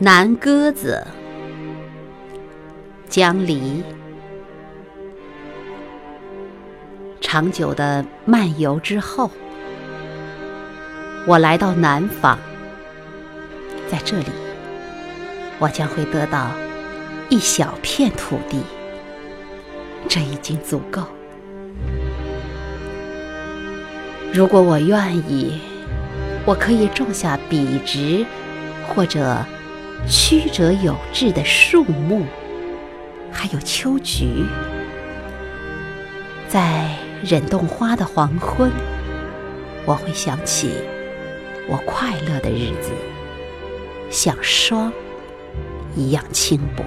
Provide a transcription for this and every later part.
南鸽子，江离。长久的漫游之后，我来到南方，在这里，我将会得到一小片土地，这已经足够。如果我愿意，我可以种下笔直或者。曲折有致的树木，还有秋菊，在忍冬花的黄昏，我会想起我快乐的日子，像霜一样轻薄，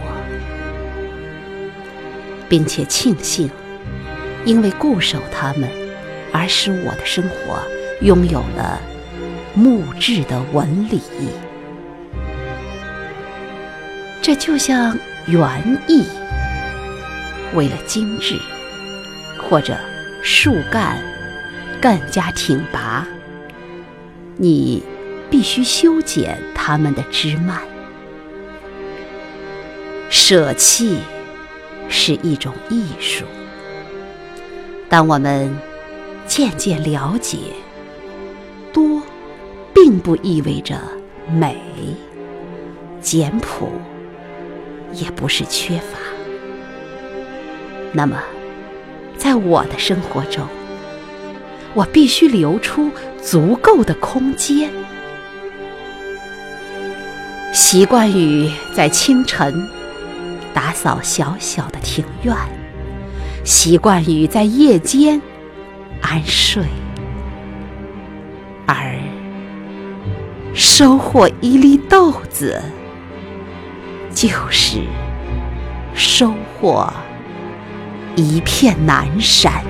并且庆幸，因为固守它们，而使我的生活拥有了木质的纹理。这就像园艺，为了精致，或者树干更加挺拔，你必须修剪它们的枝蔓。舍弃是一种艺术。当我们渐渐了解，多并不意味着美、简朴。也不是缺乏。那么，在我的生活中，我必须留出足够的空间。习惯于在清晨打扫小小的庭院，习惯于在夜间安睡，而收获一粒豆子。就是收获一片南山。